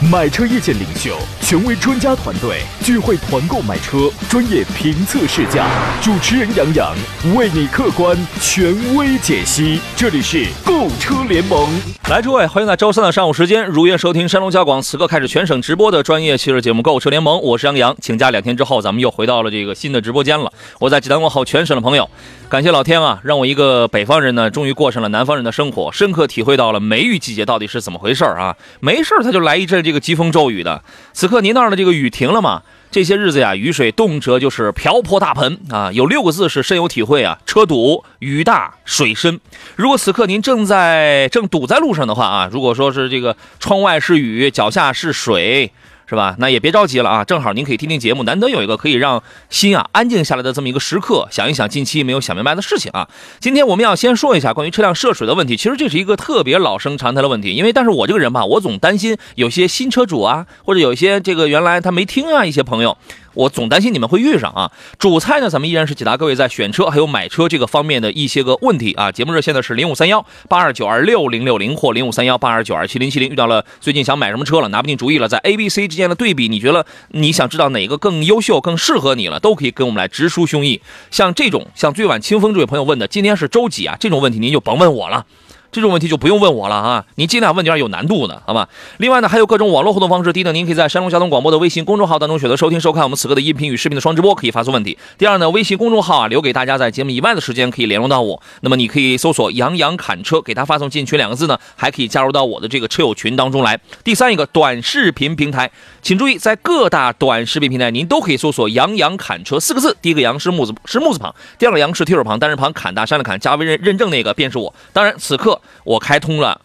买车意见领袖，权威专家团队聚会团购买车，专业评测试驾，主持人杨洋为你客观权威解析。这里是购车联盟，来，诸位，欢迎在周三的上午时间如约收听山东交广此刻开始全省直播的专业汽车节目《购车联盟》，我是杨洋。请假两天之后，咱们又回到了这个新的直播间了。我在济南问候全省的朋友，感谢老天啊，让我一个北方人呢，终于过上了南方人的生活，深刻体会到了梅雨季节到底是怎么回事啊！没事他就来一阵。这个疾风骤雨的，此刻您那儿的这个雨停了吗？这些日子呀，雨水动辄就是瓢泼大盆啊！有六个字是深有体会啊：车堵、雨大、水深。如果此刻您正在正堵在路上的话啊，如果说是这个窗外是雨，脚下是水。是吧？那也别着急了啊，正好您可以听听节目，难得有一个可以让心啊安静下来的这么一个时刻，想一想近期没有想明白的事情啊。今天我们要先说一下关于车辆涉水的问题，其实这是一个特别老生常谈的问题，因为但是我这个人吧，我总担心有些新车主啊，或者有一些这个原来他没听啊一些朋友。我总担心你们会遇上啊！主菜呢，咱们依然是解答各位在选车还有买车这个方面的一些个问题啊。节目热线呢是零五三幺八二九二六零六零或零五三幺八二九二七零七零。遇到了最近想买什么车了，拿不定主意了，在 A、B、C 之间的对比，你觉得你想知道哪个更优秀、更适合你了，都可以跟我们来直抒胸臆。像这种像最晚清风这位朋友问的，今天是周几啊？这种问题您就甭问我了。这种问题就不用问我了啊，您尽量问点有难度的，好吧？另外呢，还有各种网络互动方式。第一呢，您可以在山东交通广播的微信公众号当中选择收听收看我们此刻的音频与视频的双直播，可以发送问题。第二呢，微信公众号啊，留给大家在节目以外的时间可以联络到我。那么你可以搜索“杨洋侃车”，给他发送进群两个字呢，还可以加入到我的这个车友群当中来。第三一个短视频平台，请注意，在各大短视频平台您都可以搜索“杨洋砍车”四个字。第一个“杨”是木字是木字旁，第二个“杨”是提手旁，单人旁，砍大山的砍，加微认认证那个便是我。当然，此刻我开通。了，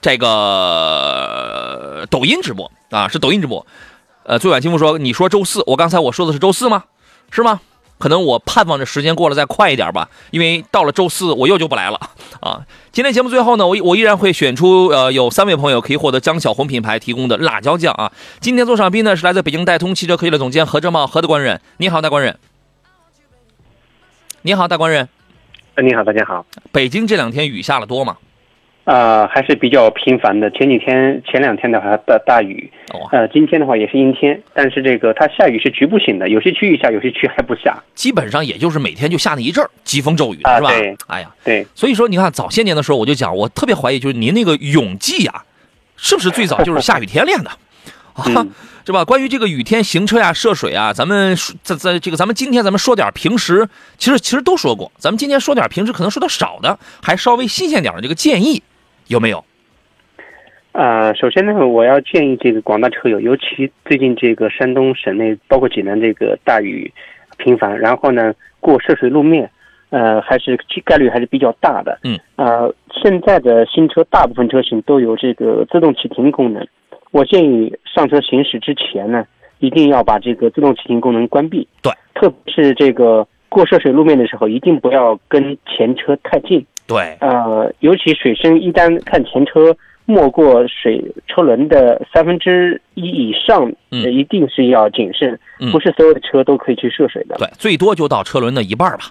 这个抖音直播啊，是抖音直播。呃，最晚清风说，你说周四，我刚才我说的是周四吗？是吗？可能我盼望着时间过得再快一点吧，因为到了周四我又就不来了啊。今天节目最后呢，我我依然会选出呃有三位朋友可以获得江小红品牌提供的辣椒酱啊。今天做上宾呢是来自北京戴通汽车科技的总监何正茂何的官人，你好大官人，你好大官人，呃你好大家好，北京这两天雨下了多吗？啊，还是比较频繁的。前几天、前两天的话大大雨，呃，今天的话也是阴天，但是这个它下雨是局部性的，有些区域下，有些区还不下。基本上也就是每天就下那一阵儿，疾风骤雨，是吧？哎呀，对。所以说，你看早些年的时候，我就讲，我特别怀疑，就是您那个泳技啊，是不是最早就是下雨天练的啊？是吧？关于这个雨天行车呀、涉水啊，咱们在在这个，咱们今天咱们说点平时，其实其实都说过，咱们今天说点平时可能说的少的，还稍微新鲜点的这个建议。有没有？啊，首先呢，我要建议这个广大车友，尤其最近这个山东省内，包括济南这个大雨频繁，然后呢过涉水路面，呃，还是概率还是比较大的。嗯。啊，现在的新车大部分车型都有这个自动启停功能，我建议上车行驶之前呢，一定要把这个自动启停功能关闭。对。特别是这个过涉水路面的时候，一定不要跟前车太近。对，呃，尤其水深一旦看前车没过水车轮的三分之一以上，嗯，一定是要谨慎，不是所有的车都可以去涉水的。对，最多就到车轮的一半吧，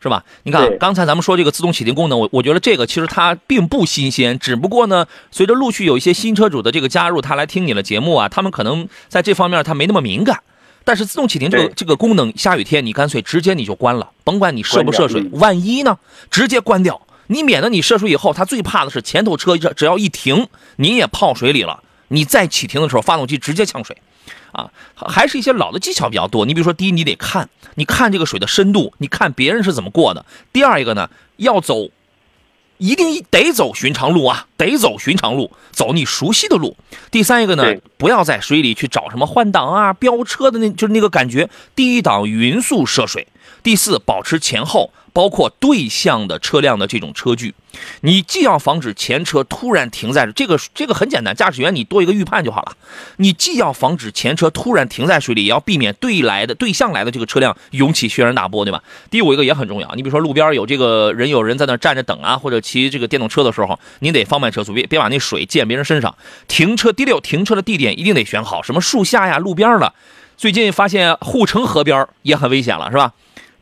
是吧？你看刚才咱们说这个自动启停功能，我我觉得这个其实它并不新鲜，只不过呢，随着陆续有一些新车主的这个加入，他来听你的节目啊，他们可能在这方面他没那么敏感。但是自动启停这个这个功能，下雨天你干脆直接你就关了，甭管你涉不涉水，万一呢，直接关掉。你免得你涉水以后，他最怕的是前头车只只要一停，你也泡水里了。你再启停的时候，发动机直接呛水，啊，还是一些老的技巧比较多。你比如说，第一，你得看，你看这个水的深度，你看别人是怎么过的。第二一个呢，要走，一定得走寻常路啊，得走寻常路，走你熟悉的路。第三一个呢，不要在水里去找什么换挡啊、飙车的那，就是那个感觉，第一档匀速涉水。第四，保持前后包括对向的车辆的这种车距。你既要防止前车突然停在这个，这个很简单，驾驶员你多一个预判就好了。你既要防止前车突然停在水里，也要避免对来的对向来的这个车辆涌起轩然大波，对吧？第五一个也很重要，你比如说路边有这个人，有人在那站着等啊，或者骑这个电动车的时候，您得放慢车速，别别把那水溅别人身上。停车第六，停车的地点一定得选好，什么树下呀、路边的。最近发现护城河边也很危险了，是吧？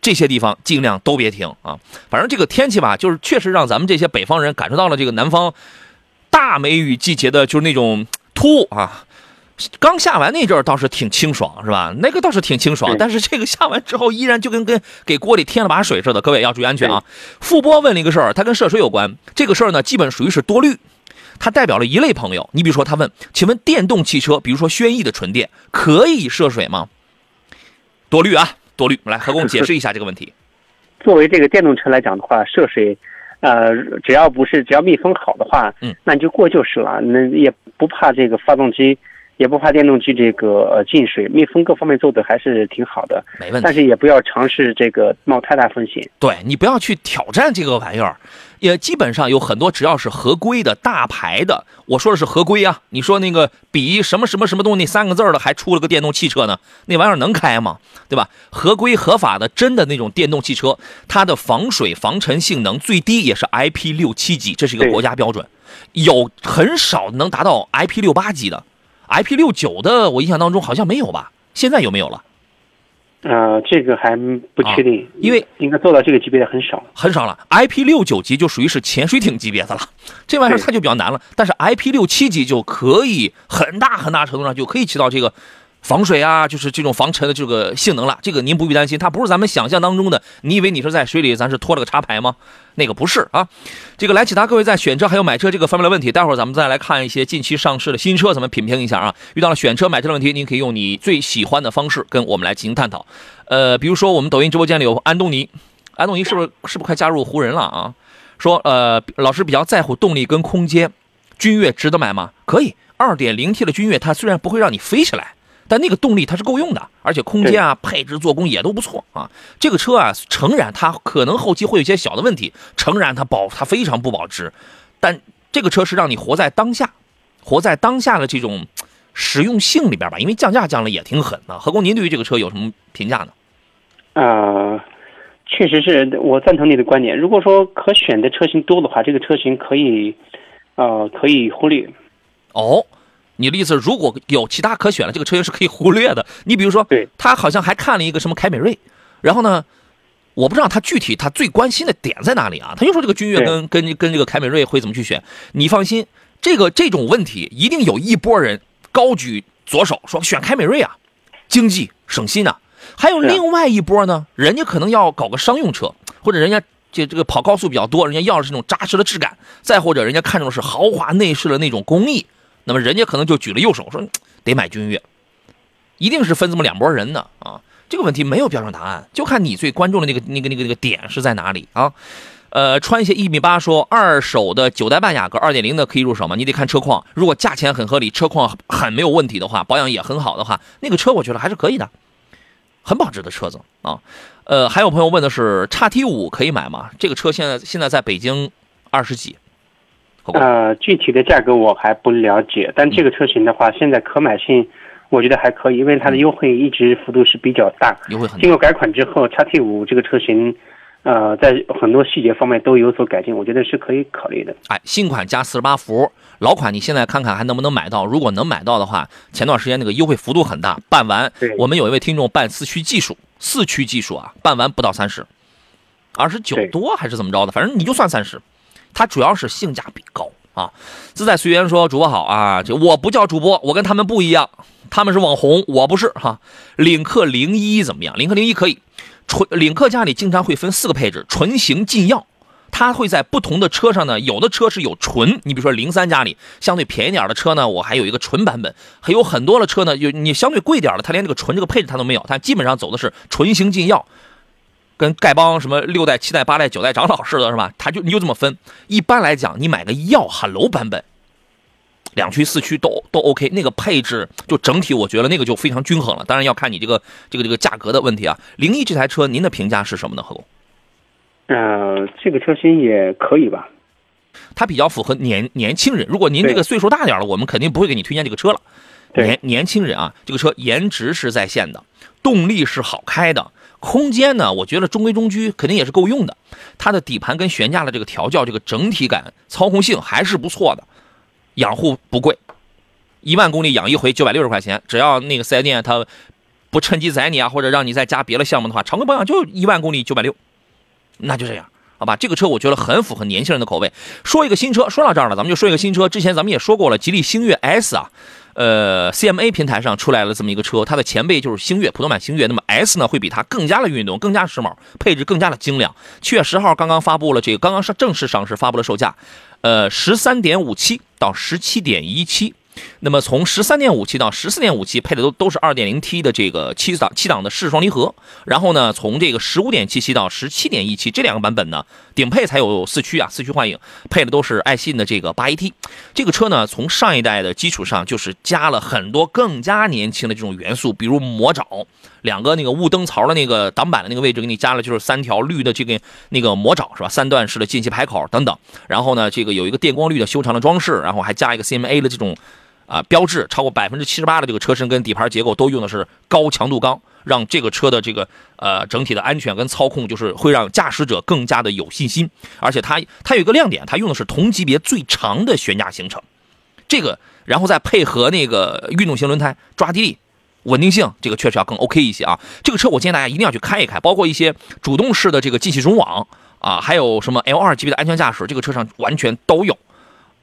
这些地方尽量都别停啊！反正这个天气吧，就是确实让咱们这些北方人感受到了这个南方大梅雨季节的，就是那种突兀啊。刚下完那阵儿倒是挺清爽，是吧？那个倒是挺清爽，但是这个下完之后依然就跟跟给锅里添了把水似的。各位要注意安全啊！傅波问了一个事儿，它跟涉水有关。这个事儿呢，基本属于是多虑，它代表了一类朋友。你比如说，他问，请问电动汽车，比如说轩逸的纯电，可以涉水吗？多虑啊！多虑，来何工解释一下这个问题。作为这个电动车来讲的话，涉水，呃，只要不是只要密封好的话，嗯，那你就过就是了，那也不怕这个发动机，也不怕电动机这个进水，密封各方面做的还是挺好的，没问题。但是也不要尝试这个冒太大风险。对你不要去挑战这个玩意儿。也基本上有很多，只要是合规的大牌的，我说的是合规啊。你说那个比什么什么什么东西那三个字的，还出了个电动汽车呢？那玩意儿能开吗？对吧？合规合法的真的那种电动汽车，它的防水防尘性能最低也是 IP 六七级，这是一个国家标准。有很少能达到 IP 六八级的，IP 六九的我印象当中好像没有吧？现在有没有了？呃，这个还不确定，因为应该做到这个级别的很少，很少了。IP 六九级就属于是潜水艇级别的了，这玩意儿它就比较难了。但是 IP 六七级就可以很大很大程度上就可以起到这个。防水啊，就是这种防尘的这个性能了，这个您不必担心，它不是咱们想象当中的。你以为你是在水里，咱是拖了个插排吗？那个不是啊。这个来其他各位在选车还有买车这个方面的问题。待会儿咱们再来看一些近期上市的新车，咱们品评一下啊。遇到了选车买车的问题，您可以用你最喜欢的方式跟我们来进行探讨。呃，比如说我们抖音直播间里有安东尼，安东尼是不是是不是快加入湖人了啊？说呃，老师比较在乎动力跟空间，君越值得买吗？可以，二点零 T 的君越，它虽然不会让你飞起来。但那个动力它是够用的，而且空间啊、配置、做工也都不错啊。这个车啊，诚然它可能后期会有一些小的问题，诚然它保它非常不保值，但这个车是让你活在当下，活在当下的这种实用性里边吧。因为降价降了也挺狠的。何工，您对于这个车有什么评价呢？啊，确实是我赞同你的观点。如果说可选的车型多的话，这个车型可以，呃，可以忽略。哦。你的意思，如果有其他可选的，这个车型是可以忽略的。你比如说，对，他好像还看了一个什么凯美瑞，然后呢，我不知道他具体他最关心的点在哪里啊？他又说这个君越跟跟跟这个凯美瑞会怎么去选？你放心，这个这种问题一定有一波人高举左手说选凯美瑞啊，经济省心呐。还有另外一波呢，人家可能要搞个商用车，或者人家这这个跑高速比较多，人家要的是那种扎实的质感，再或者人家看中的是豪华内饰的那种工艺。那么人家可能就举了右手说，得买君越，一定是分这么两拨人的啊。这个问题没有标准答案，就看你最关注的那个那个那个那个点是在哪里啊。呃，穿鞋一米八说，二手的九代半雅阁二点零的可以入手吗？你得看车况，如果价钱很合理，车况很没有问题的话，保养也很好的话，那个车我觉得还是可以的，很保值的车子啊。呃，还有朋友问的是，叉 T 五可以买吗？这个车现在现在在北京二十几。呃，具体的价格我还不了解，但这个车型的话，现在可买性，我觉得还可以，因为它的优惠一直幅度是比较大。优惠很。经过改款之后，叉 T 五这个车型，呃，在很多细节方面都有所改进，我觉得是可以考虑的。哎，新款加四十八伏，老款你现在看看还能不能买到？如果能买到的话，前段时间那个优惠幅度很大，办完，我们有一位听众办四驱技术，四驱技术啊，办完不到三十，二十九多还是怎么着的？反正你就算三十。它主要是性价比高啊！自在随缘说主播好啊，这我不叫主播，我跟他们不一样，他们是网红，我不是哈。领克零一怎么样？领克零一可以，纯领克家里经常会分四个配置，纯型禁药，它会在不同的车上呢，有的车是有纯，你比如说零三家里相对便宜点的车呢，我还有一个纯版本，还有很多的车呢，有你相对贵点的，它连这个纯这个配置它都没有，它基本上走的是纯型禁药。跟丐帮什么六代、七代、八代、九代长老似的，是吧？他就你就这么分。一般来讲，你买个耀 Hello 版本，两驱、四驱都都 OK，那个配置就整体我觉得那个就非常均衡了。当然要看你这个这个这个价格的问题啊。零一这台车您的评价是什么呢？何工？呃，这个车型也可以吧。它比较符合年年轻人。如果您这个岁数大点了，我们肯定不会给你推荐这个车了。年年轻人啊，这个车颜值是在线的，动力是好开的，空间呢，我觉得中规中矩，肯定也是够用的。它的底盘跟悬架的这个调教，这个整体感、操控性还是不错的。养护不贵，一万公里养一回九百六十块钱，只要那个四 S 店他不趁机宰你啊，或者让你再加别的项目的话，常规保养就一万公里九百六，那就这样。好吧，这个车我觉得很符合年轻人的口味。说一个新车，说到这儿了，咱们就说一个新车。之前咱们也说过了，吉利星越 S 啊，呃，CMA 平台上出来了这么一个车，它的前辈就是星越普通版星越，那么 S 呢会比它更加的运动，更加时髦，配置更加的精良。七月十号刚刚发布了这个，刚刚上正式上市发布了售价，呃，十三点五七到十七点一七。那么从十三点五七到十四点五七配的都都是二点零 T 的这个七档七档的湿双离合，然后呢，从这个十五点七七到十七点一七这两个版本呢，顶配才有四驱啊，四驱幻影配的都是爱信的这个八 AT。这个车呢，从上一代的基础上就是加了很多更加年轻的这种元素，比如魔爪，两个那个雾灯槽的那个挡板的那个位置给你加了就是三条绿的这个那个魔爪是吧？三段式的进气排口等等。然后呢，这个有一个电光绿的修长的装饰，然后还加一个 CMA 的这种。啊，标志超过百分之七十八的这个车身跟底盘结构都用的是高强度钢，让这个车的这个呃整体的安全跟操控就是会让驾驶者更加的有信心。而且它它有一个亮点，它用的是同级别最长的悬架行程，这个然后再配合那个运动型轮胎，抓地力、稳定性，这个确实要更 OK 一些啊。这个车我建议大家一定要去开一开，包括一些主动式的这个进气中网啊，还有什么 L2 级别的安全驾驶，这个车上完全都有。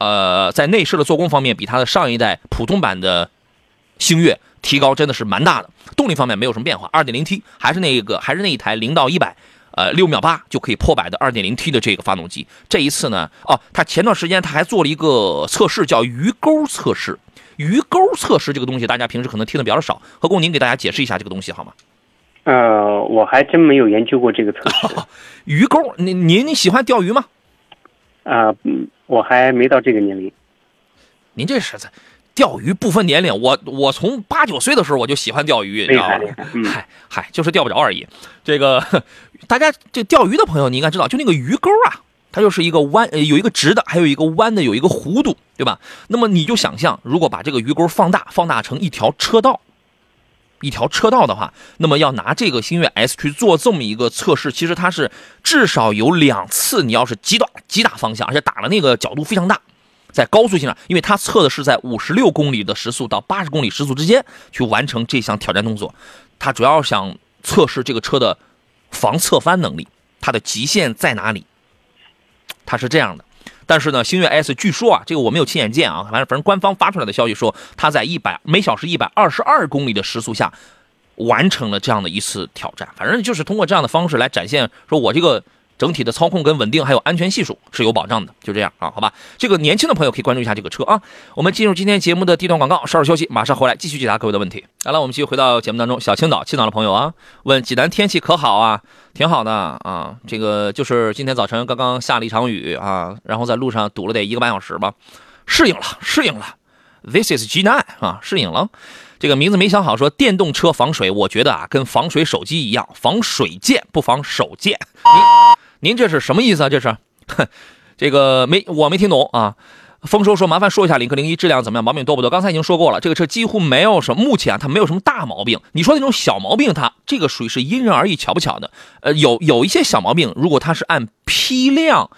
呃，在内饰的做工方面，比它的上一代普通版的星越提高真的是蛮大的。动力方面没有什么变化，2.0T 还是那个，还是那一台零到一百，呃，六秒八就可以破百的 2.0T 的这个发动机。这一次呢，哦，它前段时间它还做了一个测试，叫鱼钩测试。鱼钩测试这个东西，大家平时可能听的比较少。何工，您给大家解释一下这个东西好吗？呃，我还真没有研究过这个测试。鱼钩，您您你喜欢钓鱼吗？啊，嗯。我还没到这个年龄，您这是在钓鱼不分年龄。我我从八九岁的时候我就喜欢钓鱼，你知道吗？嗨嗨，就是钓不着而已。这个大家这钓鱼的朋友，你应该知道，就那个鱼钩啊，它就是一个弯，有一个直的，还有一个弯的，有一个弧度，对吧？那么你就想象，如果把这个鱼钩放大，放大成一条车道，一条车道的话，那么要拿这个星越 S 去做这么一个测试，其实它是至少有两次，你要是极短。极大方向，而且打了那个角度非常大，在高速性上，因为它测的是在五十六公里的时速到八十公里时速之间去完成这项挑战动作，它主要想测试这个车的防侧翻能力，它的极限在哪里？它是这样的，但是呢，星越 S 据说啊，这个我没有亲眼见啊，反正反正官方发出来的消息说，它在一百每小时一百二十二公里的时速下完成了这样的一次挑战，反正就是通过这样的方式来展现，说我这个。整体的操控跟稳定还有安全系数是有保障的，就这样啊，好吧。这个年轻的朋友可以关注一下这个车啊。我们进入今天节目的地段广告，稍事休息，马上回来继续解答各位的问题。来了，我们继续回到节目当中。小青岛，青岛的朋友啊，问济南天气可好啊？挺好的啊。这个就是今天早晨刚刚下了一场雨啊，然后在路上堵了得一个半小时吧，适应了，适应了。This is 济南啊，适应了。这个名字没想好，说电动车防水，我觉得啊，跟防水手机一样，防水键不防手键。您您这是什么意思啊？这是，哼 这个没我没听懂啊。丰收说麻烦说一下领克零一质量怎么样，毛病多不多？刚才已经说过了，这个车几乎没有什么，目前它没有什么大毛病。你说那种小毛病，它这个属于是因人而异，巧不巧的？呃，有有一些小毛病，如果它是按批量。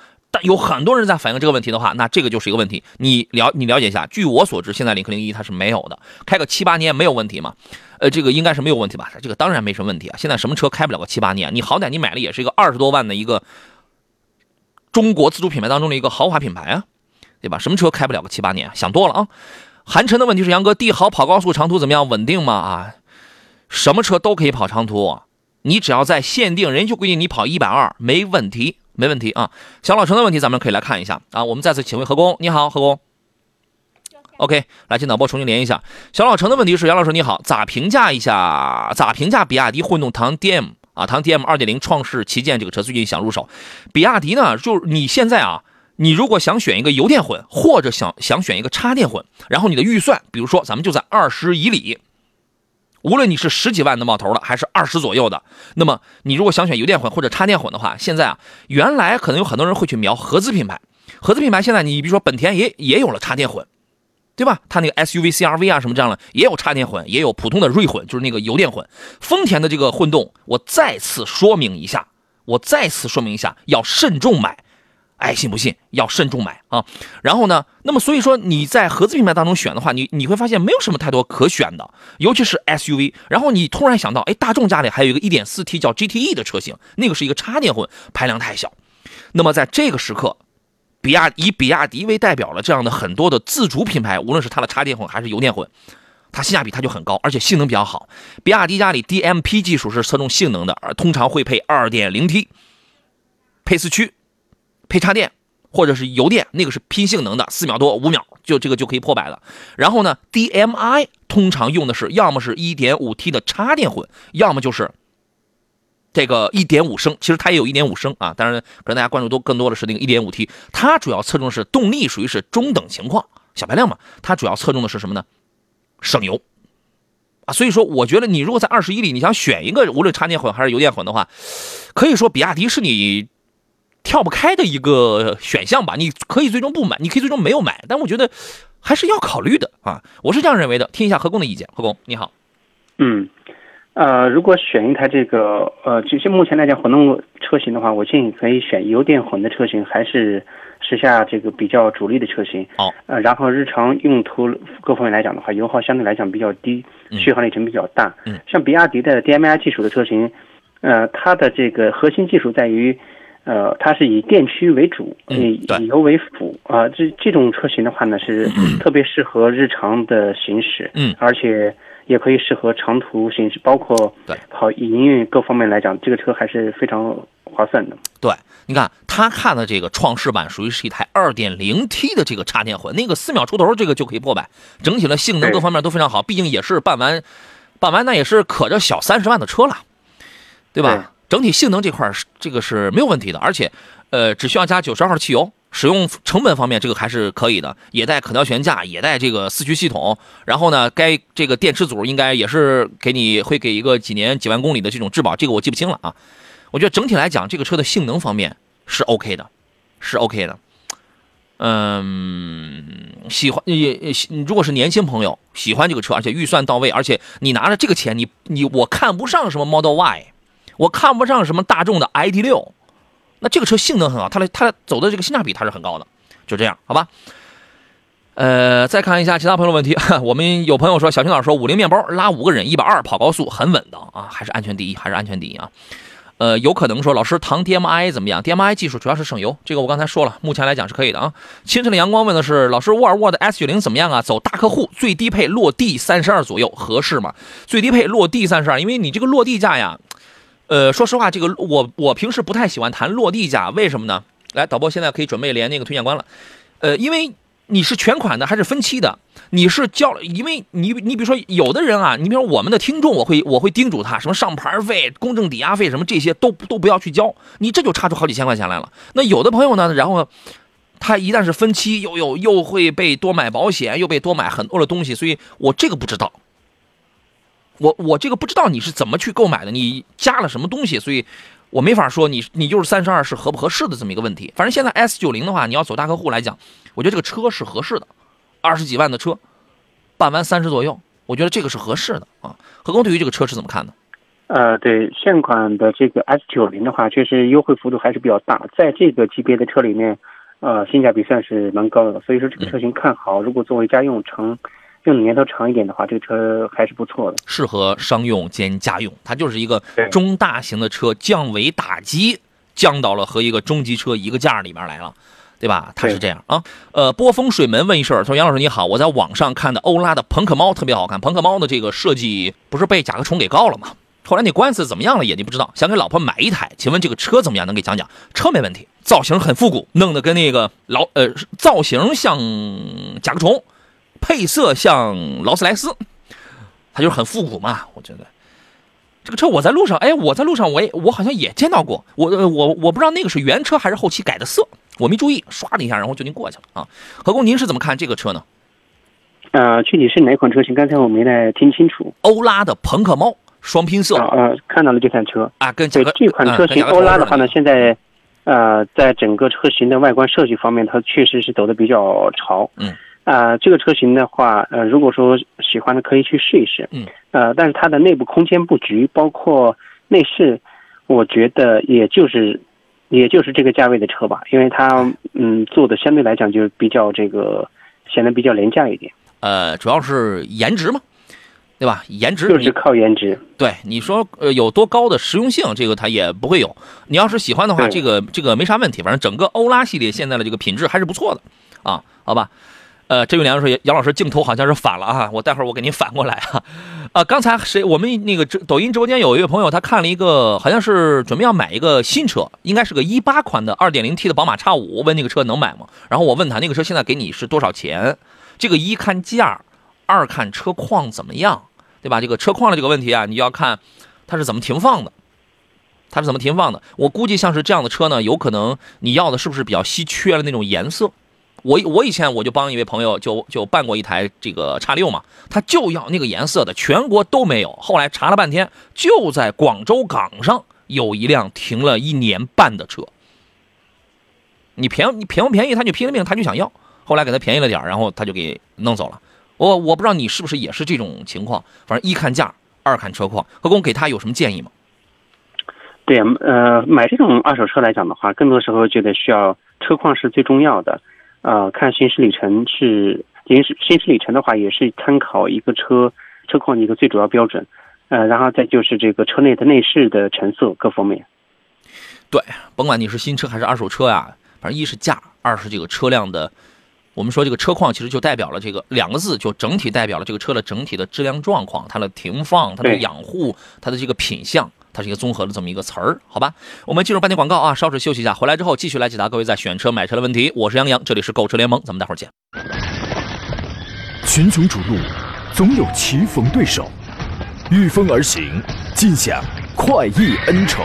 有很多人在反映这个问题的话，那这个就是一个问题。你了你了解一下，据我所知，现在领克零一它是没有的，开个七八年没有问题吗？呃，这个应该是没有问题吧？这个当然没什么问题啊。现在什么车开不了个七八年？你好歹你买了也是一个二十多万的一个中国自主品牌当中的一个豪华品牌啊，对吧？什么车开不了个七八年？想多了啊。韩晨的问题是杨哥，帝豪跑高速长途怎么样？稳定吗？啊，什么车都可以跑长途，你只要在限定，人家就规定你跑一百二没问题。没问题啊，小老陈的问题咱们可以来看一下啊。我们再次请问何工，你好，何工。OK，来进导播重新连一下。小老陈的问题是：杨老师你好，咋评价一下？咋评价比亚迪混动唐 DM 啊？唐 DM 2.0创世旗舰这个车最近想入手。比亚迪呢，就是你现在啊，你如果想选一个油电混，或者想想选一个插电混，然后你的预算，比如说咱们就在二十以里，无论你是十几万的冒头的，还是二十左右的，那么你如果想选油电混或者插电混的话，现在啊，原来可能有很多人会去瞄合资品牌，合资品牌现在你比如说本田也也有了插电混，对吧？它那个 SUV、CRV 啊什么这样的也有插电混，也有普通的锐混，就是那个油电混。丰田的这个混动，我再次说明一下，我再次说明一下，要慎重买。爱信不信，要慎重买啊！然后呢，那么所以说你在合资品牌当中选的话，你你会发现没有什么太多可选的，尤其是 SUV。然后你突然想到，哎，大众家里还有一个 1.4T 叫 GTE 的车型，那个是一个插电混，排量太小。那么在这个时刻，比亚以比亚迪为代表了这样的很多的自主品牌，无论是它的插电混还是油电混，它性价比它就很高，而且性能比较好。比亚迪家里 DMP 技术是侧重性能的，而通常会配 2.0T 配四驱。配插电或者是油电，那个是拼性能的，四秒多五秒就这个就可以破百了。然后呢，DMI 通常用的是要么是一点五 T 的插电混，要么就是这个1.5升，其实它也有1.5升啊。当然，可能大家关注都更多的是那个 1.5T，它主要侧重是动力属于是中等情况，小排量嘛。它主要侧重的是什么呢？省油啊。所以说，我觉得你如果在二十一里你想选一个无论插电混还是油电混的话，可以说比亚迪是你。跳不开的一个选项吧，你可以最终不买，你可以最终没有买，但我觉得还是要考虑的啊，我是这样认为的。听一下何工的意见，何工你好。嗯，呃，如果选一台这个呃，其实目前来讲混动车型的话，我建议可以选油电混的车型，还是时下这个比较主力的车型。好，呃，然后日常用途各方面来讲的话，油耗相对来讲比较低，续航里程比较大。嗯，像比亚迪的 DMI 技术的车型，呃，它的这个核心技术在于。呃，它是以电驱为主，以以油为辅啊。这这种车型的话呢，是特别适合日常的行驶，嗯，而且也可以适合长途行驶，包括跑营运各方面来讲，这个车还是非常划算的。对，你看他看的这个创世版，属于是一台二点零 T 的这个插电混，那个四秒出头，这个就可以破百，整体的性能各方面都非常好。毕竟也是办完，办完那也是可着小三十万的车了，对吧？整体性能这块是这个是没有问题的，而且，呃，只需要加九十二号汽油，使用成本方面这个还是可以的，也带可调悬架，也带这个四驱系统。然后呢，该这个电池组应该也是给你会给一个几年几万公里的这种质保，这个我记不清了啊。我觉得整体来讲，这个车的性能方面是 OK 的，是 OK 的。嗯，喜欢也如果是年轻朋友喜欢这个车，而且预算到位，而且你拿着这个钱，你你我看不上什么 Model Y。我看不上什么大众的 ID 六，那这个车性能很好，它的它走的这个性价比它是很高的，就这样，好吧？呃，再看一下其他朋友问题，我们有朋友说，小青老师说五菱面包拉五个人一百二跑高速很稳当啊，还是安全第一，还是安全第一啊？呃，有可能说老师唐 DMI 怎么样？DMI 技术主要是省油，这个我刚才说了，目前来讲是可以的啊。清晨的阳光问的是老师沃尔沃的 S 九零怎么样啊？走大客户最低配落地三十二左右合适吗？最低配落地三十二，因为你这个落地价呀。呃，说实话，这个我我平时不太喜欢谈落地价，为什么呢？来，导播现在可以准备连那个推荐官了。呃，因为你是全款的还是分期的？你是交了，因为你你比如说有的人啊，你比如说我们的听众，我会我会叮嘱他，什么上牌费、公证抵押费什么这些都都不要去交，你这就差出好几千块钱来了。那有的朋友呢，然后他一旦是分期，又又又会被多买保险，又被多买很多的东西，所以我这个不知道。我我这个不知道你是怎么去购买的，你加了什么东西，所以我没法说你你就是三十二是合不合适的这么一个问题。反正现在 S 九零的话，你要走大客户来讲，我觉得这个车是合适的，二十几万的车，办完三十左右，我觉得这个是合适的啊。何工对于这个车是怎么看的？呃，对现款的这个 S 九零的话，确实优惠幅度还是比较大，在这个级别的车里面，呃，性价比算是蛮高的，所以说这个车型看好。如果作为家用成。用的年头长一点的话，这个车还是不错的，适合商用兼家用。它就是一个中大型的车，降维打击降到了和一个中级车一个价里面来了，对吧？它是这样啊。呃，波风水门问一事儿，说杨老师你好，我在网上看的欧拉的朋克猫特别好看，朋克猫的这个设计不是被甲壳虫给告了吗？后来那官司怎么样了也你不知道，想给老婆买一台，请问这个车怎么样？能给讲讲？车没问题，造型很复古，弄得跟那个老呃造型像甲壳虫。配色像劳斯莱斯，它就是很复古嘛。我觉得这个车我在路上，哎，我在路上我也我好像也见到过。我我我不知道那个是原车还是后期改的色，我没注意，唰的一下，然后就您过去了啊。何工，您是怎么看这个车呢？呃，具体是哪款车型？刚才我没太听清楚。欧拉的朋克猫双拼色啊呃，看到了这款车。啊，跟这个这款车型嗯欧拉的话呢，现在呃，在整个车型的外观设计方面，它确实是走的比较潮。嗯。啊、这个车型的话，呃，如果说喜欢的可以去试一试。嗯。呃，但是它的内部空间布局，包括内饰，我觉得也就是，也就是这个价位的车吧，因为它嗯做的相对来讲就比较这个显得比较廉价一点，呃，主要是颜值嘛，对吧？颜值就是靠颜值。对你说呃有多高的实用性，这个它也不会有。你要是喜欢的话，这个这个没啥问题。反正整个欧拉系列现在的这个品质还是不错的啊，好吧。呃，这位梁老师，杨老师镜头好像是反了啊，我待会儿我给您反过来啊。啊，刚才谁我们那个直抖音直播间有一位朋友，他看了一个好像是准备要买一个新车，应该是个一八款的二点零 T 的宝马 X 五，问那个车能买吗？然后我问他那个车现在给你是多少钱？这个一看价，二看车况怎么样，对吧？这个车况的这个问题啊，你要看它是怎么停放的，它是怎么停放的。我估计像是这样的车呢，有可能你要的是不是比较稀缺的那种颜色？我我以前我就帮一位朋友就就办过一台这个叉六嘛，他就要那个颜色的，全国都没有。后来查了半天，就在广州港上有一辆停了一年半的车。你便你便不便宜，他就拼了命，他就想要。后来给他便宜了点然后他就给弄走了。我我不知道你是不是也是这种情况，反正一看价，二看车况。何工给他有什么建议吗？对，呃，买这种二手车来讲的话，更多时候觉得需要车况是最重要的。呃，看行驶里程是行驶行驶里程的话，也是参考一个车车况的一个最主要标准。呃，然后再就是这个车内的内饰的成色各方面。对，甭管你是新车还是二手车呀，反正一是价，二是这个车辆的，我们说这个车况其实就代表了这个两个字，就整体代表了这个车的整体的质量状况，它的停放、它的养护、它的这个品相，它是一个综合的这么一个词儿，好吧？我们进入半天广告啊，稍事休息一下，回来之后继续来解答各位在选车买车的问题。我是杨洋，这里是购车联盟，咱们待会儿见。群雄逐鹿，总有棋逢对手，御风而行，尽享快意恩仇。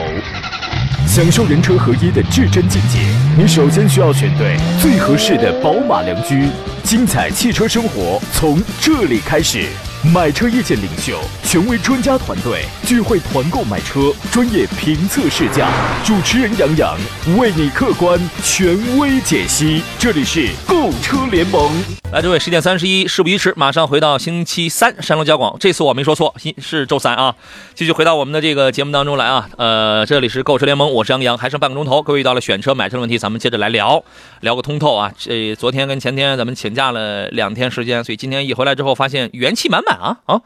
享受人车合一的至臻境界，你首先需要选对最合适的宝马良驹。精彩汽车生活从这里开始。买车意见领袖，权威专家团队聚会团购买车，专业评测试驾，主持人杨洋为你客观权威解析。这里是购车联盟。来，这位十点三十一，事不宜迟，马上回到星期三山东交广。这次我没说错，是是周三啊。继续回到我们的这个节目当中来啊。呃，这里是购车联盟，我是杨洋，还剩半个钟头，各位遇到了选车买车的问题，咱们接着来聊聊个通透啊。这昨天跟前天咱们请假了两天时间，所以今天一回来之后，发现元气满满啊啊。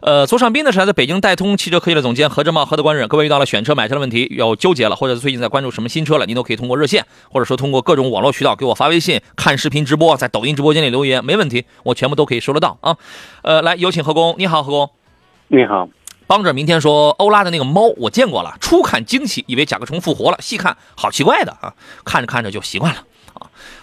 呃，左上宾呢是来自北京戴通汽车科技的总监何志茂、何德官人。各位遇到了选车买车的问题，有纠结了，或者最近在关注什么新车了，您都可以通过热线，或者说通过各种网络渠道给我发微信、看视频直播，在抖音直播间里留言，没问题，我全部都可以收得到啊。呃，来有请何工，你好，何工。你好，帮着明天说欧拉的那个猫我见过了，初看惊奇，以为甲壳虫复活了，细看好奇怪的啊，看着看着就习惯了啊。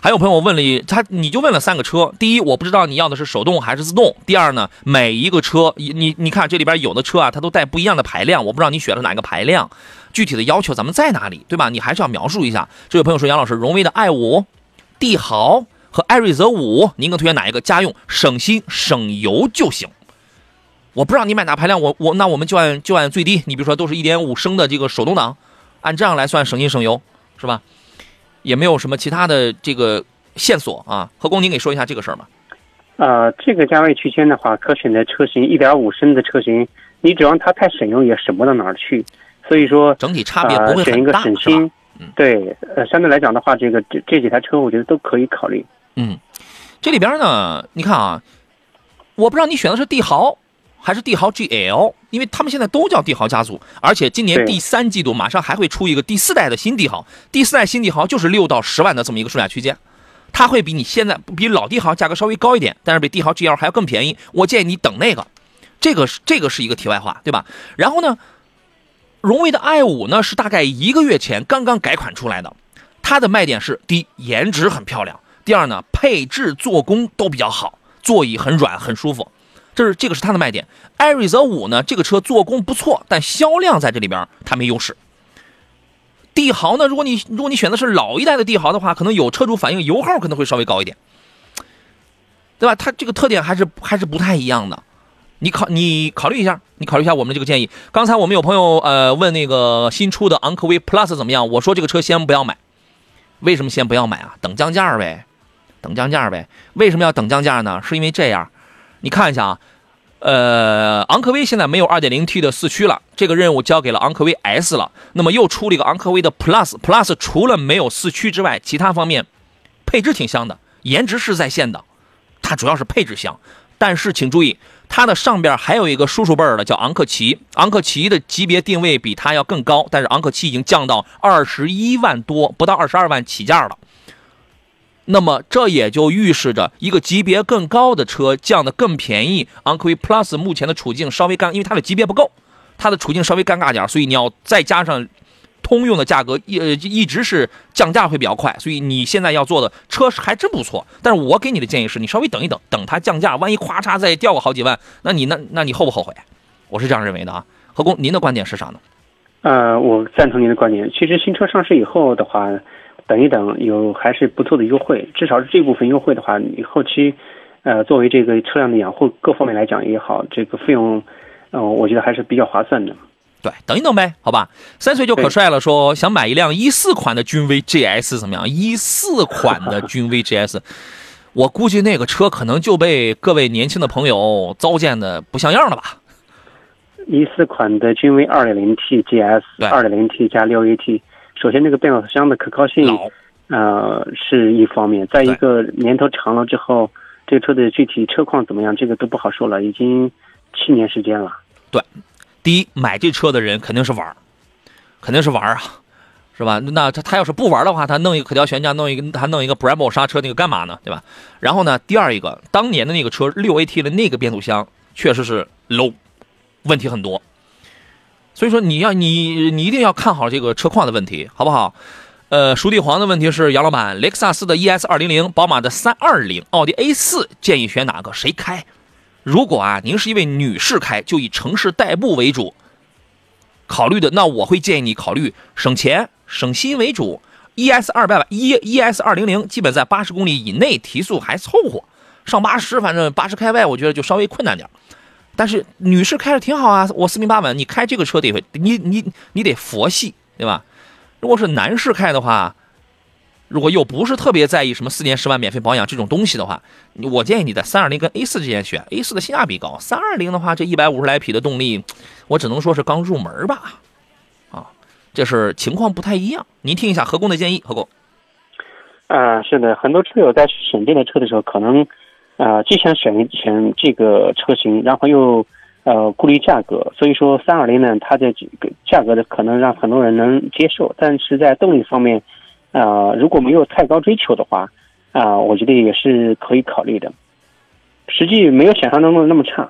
还有朋友问了他，你就问了三个车，第一我不知道你要的是手动还是自动，第二呢，每一个车你你看这里边有的车啊，它都带不一样的排量，我不知道你选了哪个排量，具体的要求咱们在哪里，对吧？你还是要描述一下。这位朋友说，杨老师，荣威的 i 五、帝豪和艾瑞泽五，您更推荐哪一个？家用省心省油就行。我不知道你买哪排量，我我那我们就按就按最低，你比如说都是一点五升的这个手动挡，按这样来算省心省油，是吧？也没有什么其他的这个线索啊。何工，您给说一下这个事儿吧。呃，这个价位区间的话，可选的车型一点五升的车型，你指望它太省油也省不到哪儿去。所以说，整体差别不会呃、选一个很大，省心嗯，对，呃，相对来讲的话，这个这这几台车我觉得都可以考虑。嗯，这里边呢，你看啊，我不知道你选的是帝豪还是帝豪 GL，因为他们现在都叫帝豪家族，而且今年第三季度马上还会出一个第四代的新帝豪，第四代新帝豪就是六到十万的这么一个售价区间。它会比你现在比老帝豪价格稍微高一点，但是比帝豪 GL 还要更便宜。我建议你等那个，这个是这个是一个题外话，对吧？然后呢，荣威的 i 五呢是大概一个月前刚刚改款出来的，它的卖点是第一颜值很漂亮，第二呢配置做工都比较好，座椅很软很舒服，这是这个是它的卖点。艾瑞泽五呢这个车做工不错，但销量在这里边它没优势。帝豪呢，如果你如果你选的是老一代的帝豪的话，可能有车主反映油耗可能会稍微高一点，对吧？它这个特点还是还是不太一样的。你考你考虑一下，你考虑一下我们这个建议。刚才我们有朋友呃问那个新出的昂科威 Plus 怎么样？我说这个车先不要买，为什么先不要买啊？等降价呗，等降价呗。为什么要等降价呢？是因为这样，你看一下啊，呃，昂科威现在没有 2.0T 的四驱了，这个任务交给了昂科威 S 了。那么又出了一个昂科威的 Plus，Plus 除了没有四驱之外，其他方面配置挺香的，颜值是在线的，它主要是配置香。但是请注意。它的上边还有一个叔叔辈儿的，叫昂克旗。昂克旗的级别定位比它要更高，但是昂克旗已经降到二十一万多，不到二十二万起价了。那么这也就预示着一个级别更高的车降的更便宜。昂科威 Plus 目前的处境稍微尴，因为它的级别不够，它的处境稍微尴尬点，所以你要再加上。通用的价格一呃一直是降价会比较快，所以你现在要做的车还真不错。但是我给你的建议是你稍微等一等，等它降价，万一咵嚓再掉个好几万，那你那那你后不后悔？我是这样认为的啊。何工，您的观点是啥呢？呃，我赞同您的观点。其实新车上市以后的话，等一等有还是不错的优惠，至少是这部分优惠的话，你后期呃作为这个车辆的养护各方面来讲也好，这个费用，嗯，我觉得还是比较划算的。对，等一等呗，好吧。三岁就可帅了，说想买一辆一四款的君威 GS 怎么样？一四款的 君威 GS，我估计那个车可能就被各位年轻的朋友糟践的不像样了吧。一四款的君威 2.0T GS，2.0T 加 6AT，首先这个变速箱的可靠性，呃，是一方面；再一个年头长了之后，这个车的具体车况怎么样，这个都不好说了。已经七年时间了。对。第一，买这车的人肯定是玩肯定是玩啊，是吧？那他他要是不玩的话，他弄一个可调悬架，弄一个他弄一个 Brembo 刹车，那个干嘛呢？对吧？然后呢，第二一个，当年的那个车六 AT 的那个变速箱确实是 low，问题很多。所以说你要你你一定要看好这个车况的问题，好不好？呃，熟地黄的问题是杨老板，雷克萨斯的 ES 二零零，宝马的三二零，奥迪 A 四，建议选哪个？谁开？如果啊，您是一位女士开，就以城市代步为主考虑的，那我会建议你考虑省钱省心为主。ES 二百一 ES 二零零基本在八十公里以内提速还凑合，上八十反正八十开外，我觉得就稍微困难点。但是女士开着挺好啊，我四平八稳。你开这个车得你你你得佛系，对吧？如果是男士开的话。如果又不是特别在意什么四年十万免费保养这种东西的话，我建议你在三二零跟 A 四之间选。A 四的性价比高，三二零的话，这一百五十来匹的动力，我只能说是刚入门吧。啊，这是情况不太一样。您听一下何工的建议，何工。啊，是的，很多车友在选这台车的时候，可能啊，既想选选这个车型，然后又呃顾虑价格，所以说三二零呢，它的这个价格的可能让很多人能接受，但是在动力方面。啊，如果没有太高追求的话，啊，我觉得也是可以考虑的。实际没有想象中的那么差。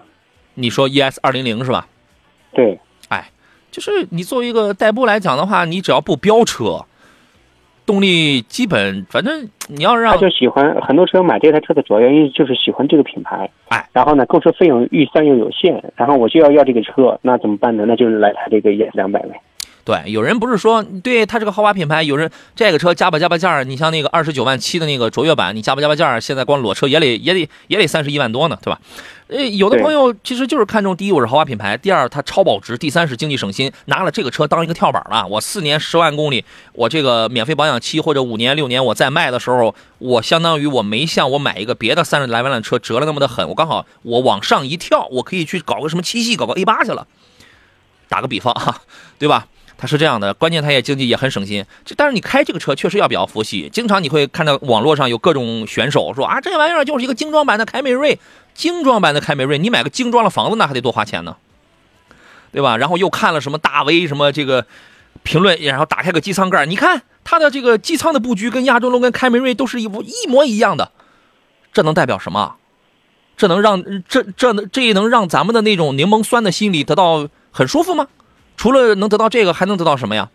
你说 ES 二零零是吧？对。哎，就是你作为一个代步来讲的话，你只要不飙车，动力基本反正你要让他就喜欢很多车买这台车的主要原因就是喜欢这个品牌。哎，然后呢，购车费用预算又有限，然后我就要要这个车，那怎么办呢？那就是来它这个 ES 两百呗。对，有人不是说，对它这个豪华品牌，有人这个车加吧加吧价你像那个二十九万七的那个卓越版，你加吧加吧价现在光裸车也得也得也得三十一万多呢，对吧？呃，有的朋友其实就是看中第一，我是豪华品牌；第二，它超保值；第三是经济省心。拿了这个车当一个跳板了，我四年十万公里，我这个免费保养期或者五年六年，我再卖的时候，我相当于我没像我买一个别的三十来万的车折了那么的狠，我刚好我往上一跳，我可以去搞个什么七系，搞个 A 八去了。打个比方哈，对吧？它是这样的，关键它也经济也很省心。这但是你开这个车确实要比较佛系。经常你会看到网络上有各种选手说啊，这玩意儿就是一个精装版的凯美瑞，精装版的凯美瑞，你买个精装的房子那还得多花钱呢，对吧？然后又看了什么大 V 什么这个评论，然后打开个机舱盖，你看它的这个机舱的布局跟亚洲龙跟凯美瑞都是一模一模一样的，这能代表什么？这能让这这这也能让咱们的那种柠檬酸的心理得到很舒服吗？除了能得到这个，还能得到什么呀？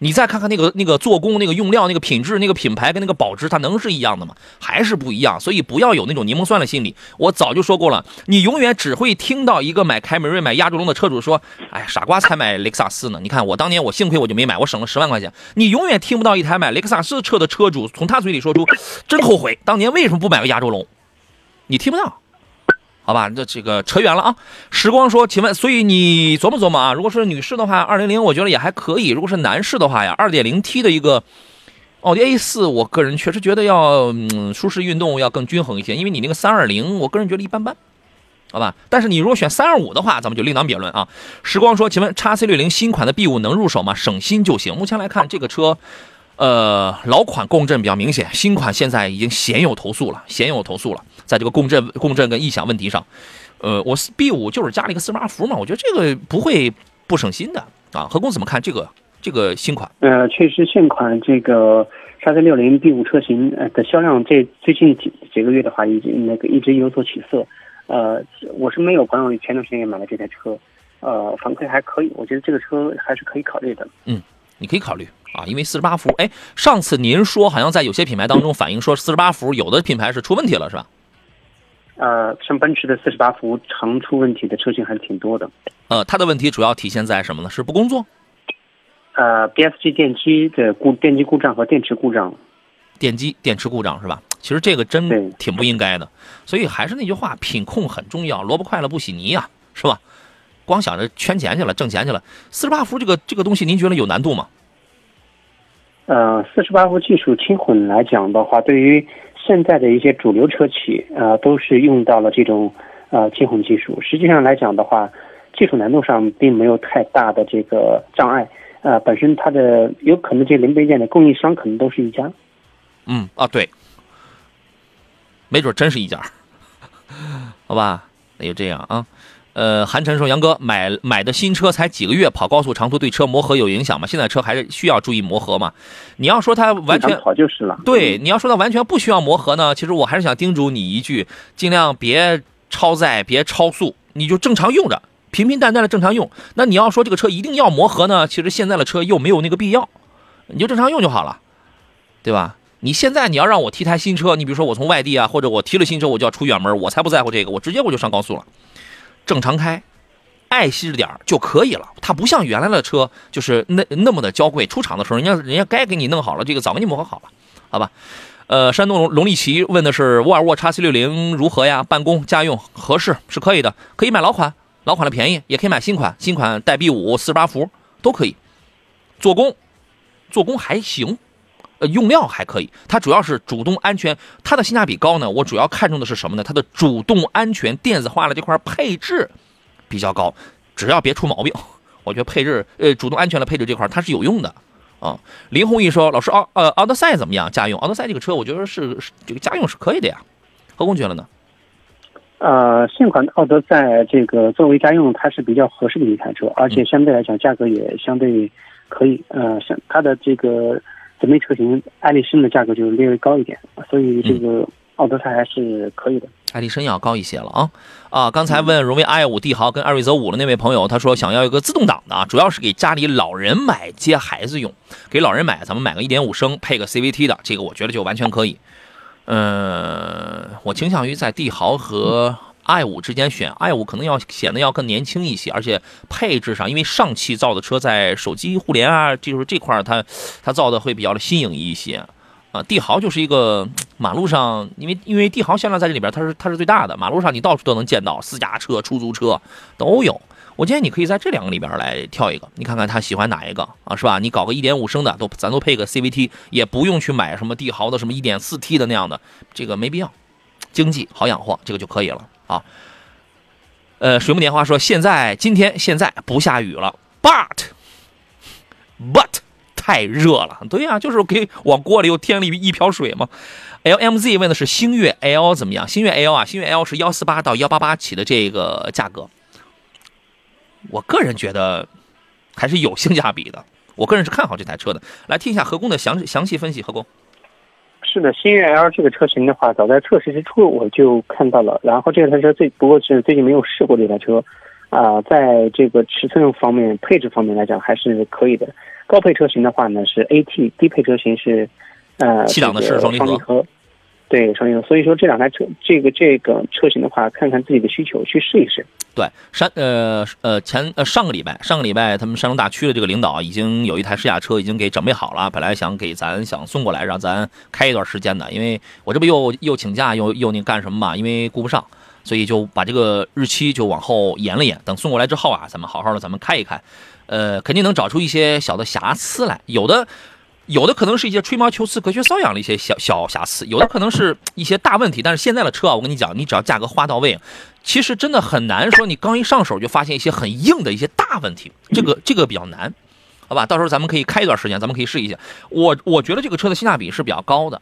你再看看那个那个做工、那个用料、那个品质、那个品牌跟那个保值，它能是一样的吗？还是不一样。所以不要有那种柠檬酸的心理。我早就说过了，你永远只会听到一个买凯美瑞、买亚洲龙的车主说：“哎，傻瓜才买雷克萨斯呢。”你看我当年我幸亏我就没买，我省了十万块钱。你永远听不到一台买雷克萨斯车的车主从他嘴里说出“真后悔当年为什么不买个亚洲龙”，你听不到。好吧，这这个扯远了啊。时光说，请问，所以你琢磨琢磨啊，如果是女士的话，二零零我觉得也还可以；如果是男士的话呀，二点零 T 的一个奥迪 A 四，我个人确实觉得要嗯舒适运动要更均衡一些，因为你那个三二零，我个人觉得一般般。好吧，但是你如果选三二五的话，咱们就另当别论啊。时光说，请问叉 C 六零新款的 B 五能入手吗？省心就行。目前来看，这个车。呃，老款共振比较明显，新款现在已经鲜有投诉了，鲜有投诉了，在这个共振、共振跟异响问题上，呃，我 B 五就是加了一个四十八伏嘛，我觉得这个不会不省心的啊。何工怎么看这个这个新款？呃，确实现款这个叉 C 六零 B 五车型呃的销量，这最近几几个月的话，已经那个一直有所起色。呃，我是没有朋友前段时间也买了这台车，呃，反馈还可以，我觉得这个车还是可以考虑的。嗯，你可以考虑。啊，因为四十八伏，哎，上次您说好像在有些品牌当中反映说四十八伏有的品牌是出问题了，是吧？呃，像奔驰的四十八伏常出问题的车型还是挺多的。呃，它的问题主要体现在什么呢？是不工作？呃，BSG 电机的故电机故障和电池故障。电机电池故障是吧？其实这个真挺不应该的。所以还是那句话，品控很重要，萝卜快了不洗泥呀，是吧？光想着圈钱去了，挣钱去了。四十八伏这个这个东西，您觉得有难度吗？呃，四十八伏技术轻混来讲的话，对于现在的一些主流车企，呃，都是用到了这种呃轻混技术。实际上来讲的话，技术难度上并没有太大的这个障碍。呃，本身它的有可能这零配件的供应商可能都是一家。嗯啊，对，没准真是一家，好吧，那就这样啊。呃，韩晨说：“杨哥买买的新车才几个月，跑高速长途对车磨合有影响吗？现在车还是需要注意磨合吗？你要说它完全跑就是了。对，你要说它完全不需要磨合呢，其实我还是想叮嘱你一句，尽量别超载，别超速，你就正常用着，平平淡淡的正常用。那你要说这个车一定要磨合呢，其实现在的车又没有那个必要，你就正常用就好了，对吧？你现在你要让我提台新车，你比如说我从外地啊，或者我提了新车我就要出远门，我才不在乎这个，我直接我就上高速了。”正常开，爱惜着点就可以了。它不像原来的车，就是那那么的娇贵。出厂的时候，人家人家该给你弄好了，这个早给你磨合好了，好吧？呃，山东龙龙利奇问的是沃尔沃 x C 六零如何呀？办公家用合适是可以的，可以买老款，老款的便宜，也可以买新款，新款带 B 五四十八伏都可以。做工，做工还行。呃，用料还可以，它主要是主动安全，它的性价比高呢。我主要看重的是什么呢？它的主动安全电子化的这块配置比较高，只要别出毛病，我觉得配置呃主动安全的配置这块它是有用的啊。林弘毅说：“老师，奥呃奥德赛怎么样？家用？奥德赛这个车我觉得是这个家用是可以的呀。何工觉得呢？呃，现款的奥德赛这个作为家用，它是比较合适的一台车，而且相对来讲价格也相对可以。呃，像它的这个。姊妹车型爱丽绅的价格就略微高一点，所以这个奥德赛还是可以的。爱丽绅要高一些了啊啊！刚才问荣威 i 五帝豪跟艾瑞泽五的那位朋友，他说想要一个自动挡的啊，主要是给家里老人买接孩子用，给老人买，咱们买个一点五升配个 CVT 的，这个我觉得就完全可以。嗯，我倾向于在帝豪和。I 五之间选 i 五可能要显得要更年轻一些，而且配置上，因为上汽造的车在手机互联啊，就是这块它它造的会比较的新颖一些啊。帝豪就是一个马路上，因为因为帝豪销量在这里边它是它是最大的，马路上你到处都能见到私家车、出租车都有。我建议你可以在这两个里边来挑一个，你看看他喜欢哪一个啊，是吧？你搞个一点五升的都咱都配个 CVT，也不用去买什么帝豪的什么一点四 T 的那样的，这个没必要，经济好养活，这个就可以了。啊，呃，水木年华说，现在今天现在不下雨了，but but 太热了。对呀，就是给往锅里又添了一一瓢水嘛。LMZ 问的是星越 L 怎么样？星越 L 啊，星越 L 是幺四八到幺八八起的这个价格，我个人觉得还是有性价比的。我个人是看好这台车的。来听一下何工的详详细分析，何工。是的，新越 L 这个车型的话，早在测试之初我就看到了。然后这台车最不过是最近没有试过这台车，啊，在这个尺寸方面、配置方面来讲还是可以的。高配车型的话呢是 AT，低配车型是呃七档的是双离合。对，双离合。所以说这两台车，这个这个车型的话，看看自己的需求去试一试。对，山呃呃前呃上个礼拜，上个礼拜他们山东大区的这个领导已经有一台试驾车已经给准备好了，本来想给咱想送过来让咱开一段时间的，因为我这不又又请假又又那干什么嘛，因为顾不上，所以就把这个日期就往后延了延，等送过来之后啊，咱们好好的咱们开一开，呃，肯定能找出一些小的瑕疵来，有的。有的可能是一些吹毛求疵、隔靴搔痒的一些小小瑕疵，有的可能是 一些大问题。但是现在的车啊，我跟你讲，你只要价格花到位，其实真的很难说你刚一上手就发现一些很硬的一些大问题，这个这个比较难，好吧？到时候咱们可以开一段时间，咱们可以试一下。我我觉得这个车的性价比是比较高的，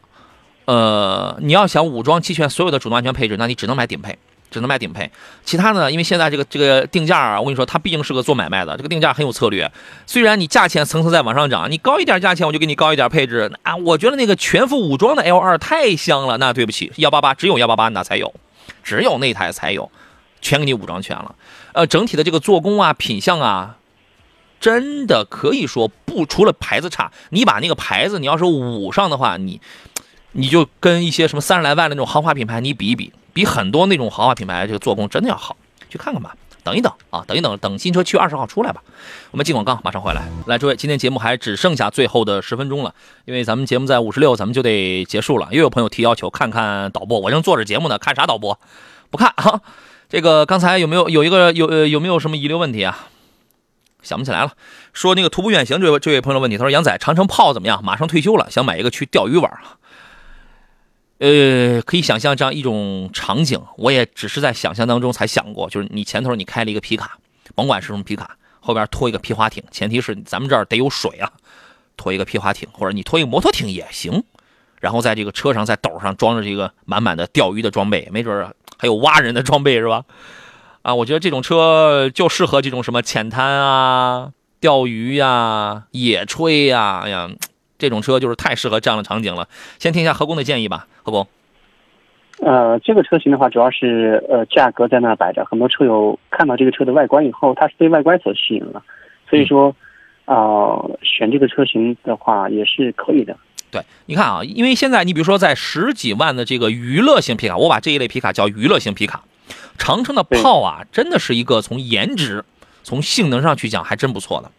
呃，你要想武装齐全所有的主动安全配置，那你只能买顶配。只能卖顶配，其他呢？因为现在这个这个定价啊，我跟你说，它毕竟是个做买卖的，这个定价很有策略。虽然你价钱层层在往上涨，你高一点价钱，我就给你高一点配置啊。我觉得那个全副武装的 L 二太香了，那对不起，幺八八只有幺八八那才有，只有那台才有，全给你武装全了。呃，整体的这个做工啊、品相啊，真的可以说不除了牌子差，你把那个牌子你要是捂上的话，你你就跟一些什么三十来万的那种豪华品牌你比一比。比很多那种豪华品牌这个做工真的要好，去看看吧。等一等啊，等一等，等新车七月二十号出来吧。我们进广告，马上回来。来，诸位，今天节目还只剩下最后的十分钟了，因为咱们节目在五十六，咱们就得结束了。又有朋友提要求看看导播，我正做着节目呢，看啥导播？不看啊。这个刚才有没有有一个有呃有没有什么遗留问题啊？想不起来了。说那个徒步远行，这位这位朋友问题，他说杨仔长城炮怎么样？马上退休了，想买一个去钓鱼玩。呃，可以想象这样一种场景，我也只是在想象当中才想过，就是你前头你开了一个皮卡，甭管是什么皮卡，后边拖一个皮划艇，前提是咱们这儿得有水啊，拖一个皮划艇，或者你拖一个摩托艇也行，然后在这个车上在斗上装着这个满满的钓鱼的装备，没准还有挖人的装备是吧？啊，我觉得这种车就适合这种什么浅滩啊、钓鱼呀、野炊呀，哎呀。这种车就是太适合这样的场景了。先听一下何工的建议吧，何工。呃，这个车型的话，主要是呃价格在那摆着，很多车友看到这个车的外观以后，他是被外观所吸引了，所以说啊，选这个车型的话也是可以的。对，你看啊，因为现在你比如说在十几万的这个娱乐型皮卡，我把这一类皮卡叫娱乐型皮卡，长城的炮啊，真的是一个从颜值、从性能上去讲还真不错的。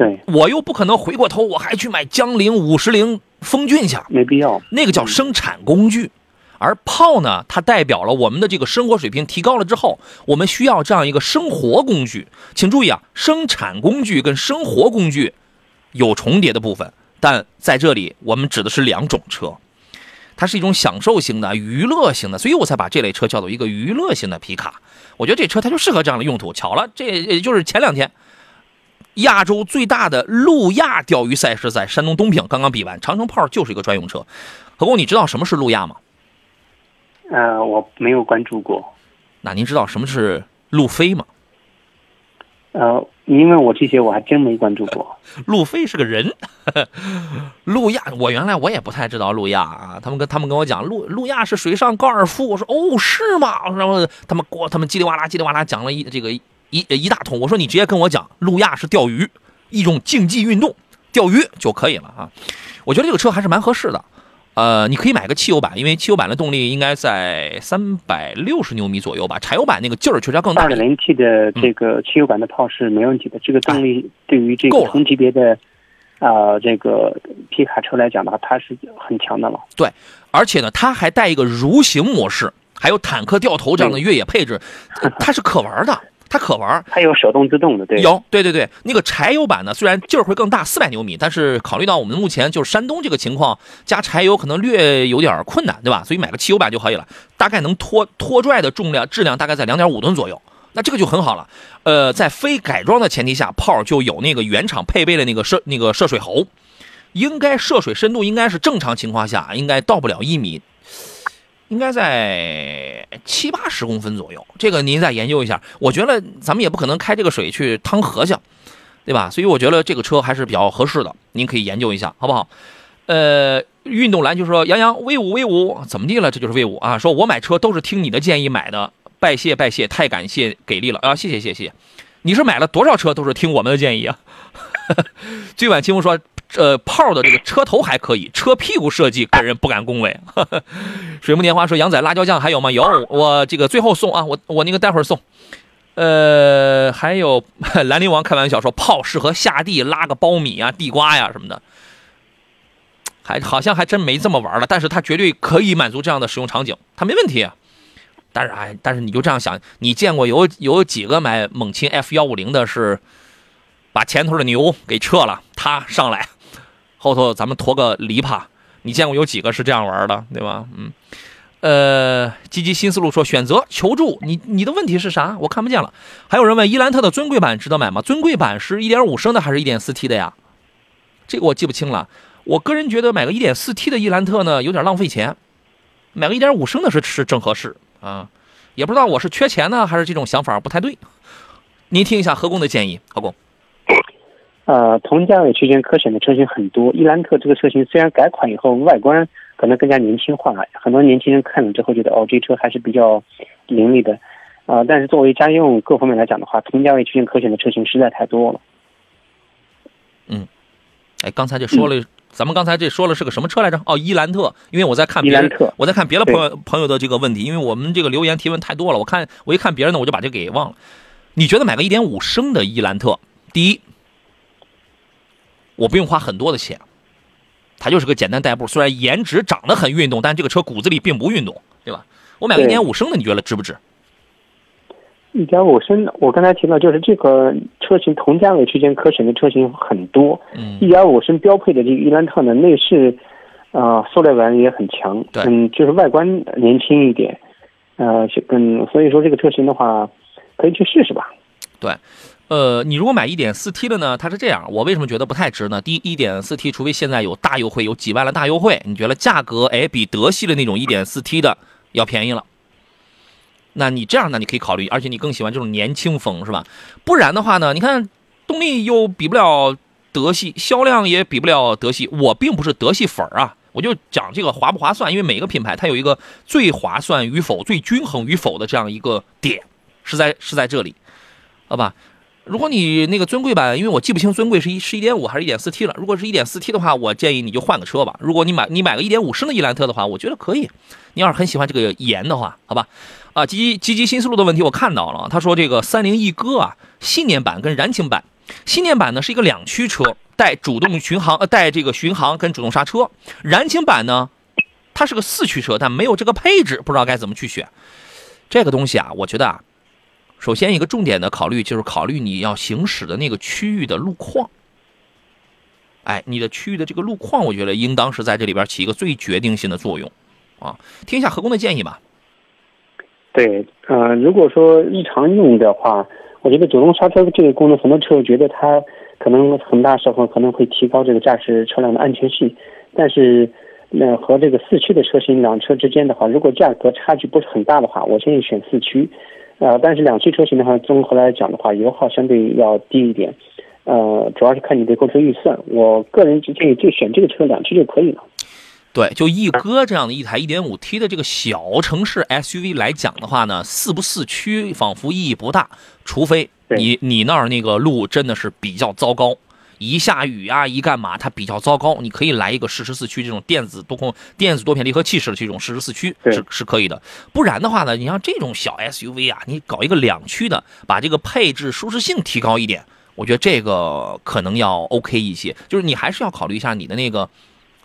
对我又不可能回过头，我还去买江铃、五十铃、风骏去，没必要。那个叫生产工具，而炮呢，它代表了我们的这个生活水平提高了之后，我们需要这样一个生活工具。请注意啊，生产工具跟生活工具有重叠的部分，但在这里我们指的是两种车，它是一种享受型的、娱乐型的，所以我才把这类车叫做一个娱乐型的皮卡。我觉得这车它就适合这样的用途。巧了，这也就是前两天。亚洲最大的路亚钓鱼赛事在山东东平刚刚比完，长城炮就是一个专用车。何工，你知道什么是路亚吗？呃，我没有关注过。那您知道什么是路飞吗？呃，因为我这些我还真没关注过。路飞是个人，路亚我原来我也不太知道路亚啊。他们跟他们跟我讲，路路亚是水上高尔夫。我说哦，是吗？然后他们给我他们叽里哇啦叽里哇啦讲了一这个。一一大通，我说你直接跟我讲，路亚是钓鱼，一种竞技运动，钓鱼就可以了啊。我觉得这个车还是蛮合适的，呃，你可以买个汽油版，因为汽油版的动力应该在三百六十牛米左右吧，柴油版那个劲儿确实要更大。二点零 T 的这个汽油版的炮是没问题的，这个动力对于这个同级别的啊这个皮卡车来讲的话，它是很强的了。对，而且呢，它还带一个蠕行模式，还有坦克掉头这样的越野配置，它是可玩的。它可玩，它有手动自动的，对，有，对对对，那个柴油版呢，虽然劲儿会更大，四百牛米，但是考虑到我们目前就是山东这个情况，加柴油可能略有点困难，对吧？所以买个汽油版就可以了，大概能拖拖拽的重量质量大概在两点五吨左右，那这个就很好了。呃，在非改装的前提下，炮就有那个原厂配备的那个射那个射水喉，应该涉水深度应该是正常情况下应该到不了一米。应该在七八十公分左右，这个您再研究一下。我觉得咱们也不可能开这个水去趟河去，对吧？所以我觉得这个车还是比较合适的，您可以研究一下，好不好？呃，运动蓝就说杨洋威武威武，怎么地了？这就是威武啊！说我买车都是听你的建议买的，拜谢拜谢，太感谢给力了啊！谢谢谢谢，你是买了多少车都是听我们的建议啊？最晚清风说，呃，炮的这个车头还可以，车屁股设计个人不敢恭维。水木年华说，杨仔辣椒酱还有吗？有，我这个最后送啊，我我那个待会儿送。呃，还有 兰陵王开玩笑说，炮适合下地拉个苞米啊、地瓜呀什么的。还好像还真没这么玩了，但是它绝对可以满足这样的使用场景，它没问题。但是哎，但是你就这样想，你见过有有几个买猛禽 F 幺五零的是把前头的牛给撤了，他上来后头咱们驮个篱笆，你见过有几个是这样玩的，对吧？嗯，呃，积极新思路说选择求助，你你的问题是啥？我看不见了。还有人问伊兰特的尊贵版值得买吗？尊贵版是一点五升的还是一点四 T 的呀？这个我记不清了。我个人觉得买个一点四 T 的伊兰特呢，有点浪费钱，买个一点五升的是是正合适啊。也不知道我是缺钱呢，还是这种想法不太对。您听一下何工的建议，何工。呃，同价位区间可选的车型很多，伊兰特这个车型虽然改款以后外观可能更加年轻化，很多年轻人看了之后觉得哦，这车还是比较凌厉的，啊，但是作为家用各方面来讲的话，同价位区间可选的车型实在太多了。嗯，哎，刚才就说了。咱们刚才这说了是个什么车来着？哦，伊兰特。因为我在看别人，我在看别的朋友朋友的这个问题，因为我们这个留言提问太多了，我看我一看别人的，我就把这给忘了。你觉得买个一点五升的伊兰特，第一，我不用花很多的钱，它就是个简单代步，虽然颜值长得很运动，但这个车骨子里并不运动，对吧？我买个1.5升的，你觉得值不值？一点五升，我刚才提到，就是这个车型同价位区间可选的车型很多。嗯，一点五升标配的这个伊兰特呢，内饰，啊，塑料感也很强。对，嗯，就是外观年轻一点，呃，嗯，所以说这个车型的话，可以去试试吧。对，呃，你如果买一点四 T 的呢，它是这样，我为什么觉得不太值呢？第一，一点四 T，除非现在有大优惠，有几万的大优惠，你觉得价格哎比德系的那种一点四 T 的要便宜了。那你这样呢？你可以考虑，而且你更喜欢这种年轻风，是吧？不然的话呢？你看动力又比不了德系，销量也比不了德系。我并不是德系粉儿啊，我就讲这个划不划算。因为每个品牌它有一个最划算与否、最均衡与否的这样一个点，是在是在这里，好吧？如果你那个尊贵版，因为我记不清尊贵是一是一点五还是一点四 T 了。如果是一点四 T 的话，我建议你就换个车吧。如果你买你买个一点五升的伊兰特的话，我觉得可以。你要是很喜欢这个颜的话，好吧？啊，积积极新思路的问题我看到了。他说这个三菱翼歌啊，信念版跟燃情版，信念版呢是一个两驱车，带主动巡航呃带这个巡航跟主动刹车。燃情版呢，它是个四驱车，但没有这个配置，不知道该怎么去选。这个东西啊，我觉得啊，首先一个重点的考虑就是考虑你要行驶的那个区域的路况。哎，你的区域的这个路况，我觉得应当是在这里边起一个最决定性的作用。啊，听一下何工的建议吧。对，呃，如果说日常用的话，我觉得主动刹车这个功能，很多车友觉得它可能很大时候可能会提高这个驾驶车辆的安全性。但是，那和这个四驱的车型两车之间的话，如果价格差距不是很大的话，我建议选四驱。呃，但是两驱车型的话，综合来讲的话，油耗相对要低一点。呃，主要是看你的购车预算。我个人建议就选这个车两驱就可以了。对，就一哥这样的一台 1.5T 的这个小城市 SUV 来讲的话呢，四不四驱仿佛意义不大，除非你你那儿那个路真的是比较糟糕，一下雨啊，一干嘛它比较糟糕，你可以来一个适时四驱这种电子多控电子多片离合器式的这种适时四驱是是可以的。不然的话呢，你像这种小 SUV 啊，你搞一个两驱的，把这个配置舒适性提高一点，我觉得这个可能要 OK 一些。就是你还是要考虑一下你的那个。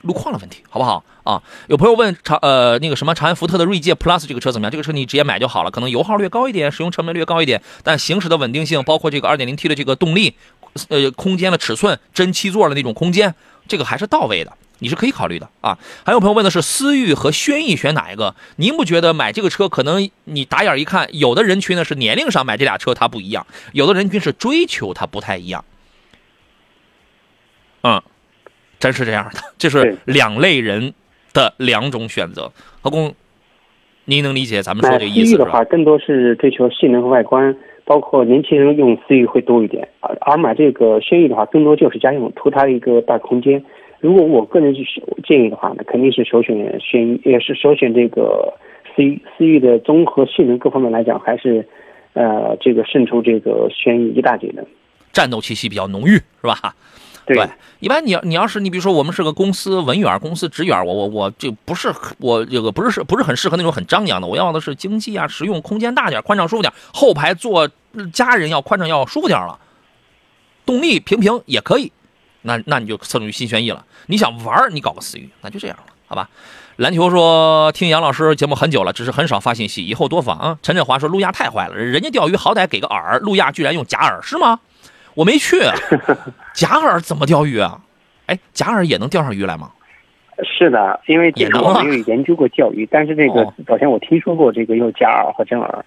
路况的问题，好不好啊？有朋友问长呃那个什么长安福特的锐界 Plus 这个车怎么样？这个车你直接买就好了，可能油耗略高一点，使用成本略高一点，但行驶的稳定性，包括这个 2.0T 的这个动力，呃空间的尺寸，真七座的那种空间，这个还是到位的，你是可以考虑的啊。还有朋友问的是思域和轩逸选哪一个？您不觉得买这个车可能你打眼一看，有的人群呢是年龄上买这俩车它不一样，有的人群是追求它不太一样，嗯。真是这样的，这是两类人的两种选择。何工，您能理解咱们说这意思的话，更多是追求性能和外观，包括年轻人用思域会多一点。而而买这个轩逸的话，更多就是家用，图它一个大空间。如果我个人去建议的话，那肯定是首选轩逸，也是首选这个思域。思域的综合性能各方面来讲，还是呃这个胜出这个轩逸一大截的。战斗气息比较浓郁，是吧？对，一般你要你要是你比如说我们是个公司文员、公司职员，我我我这不是我这个不是不是很适合那种很张扬的，我要的是经济啊、实用、空间大点、宽敞舒服点，后排坐家人要宽敞要舒服点了，动力平平也可以，那那你就侧重于新轩逸了。你想玩你搞个思域，那就这样了，好吧？篮球说听杨老师节目很久了，只是很少发信息，以后多发啊。陈振华说路亚太坏了，人家钓鱼好歹给个饵，路亚居然用假饵是吗？我没去，假饵怎么钓鱼啊？哎，假饵也能钓上鱼来吗？是的，因为这个我没有研究过钓鱼，但是这个好像我听说过这个用假饵和真饵。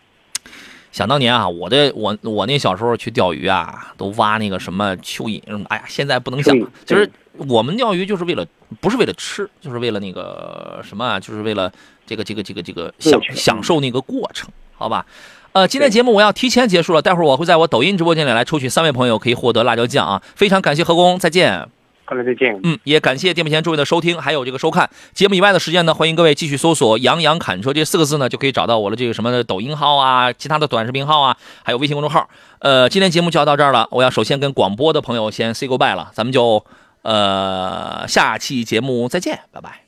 想当年啊，我的我我那小时候去钓鱼啊，都挖那个什么蚯蚓什么，哎呀，现在不能想了。其实我们钓鱼就是为了，不是为了吃，就是为了那个什么啊，就是为了这个这个这个这个享享受那个过程，好吧？呃，今天节目我要提前结束了，待会儿我会在我抖音直播间里来抽取三位朋友，可以获得辣椒酱啊！非常感谢何工，再见。好了，再见。嗯，也感谢电幕前诸位的收听，还有这个收看节目以外的时间呢，欢迎各位继续搜索“杨洋侃车”这四个字呢，就可以找到我的这个什么的抖音号啊，其他的短视频号啊，还有微信公众号。呃，今天节目就要到这儿了，我要首先跟广播的朋友先 say goodbye 了，咱们就呃下期节目再见，拜拜。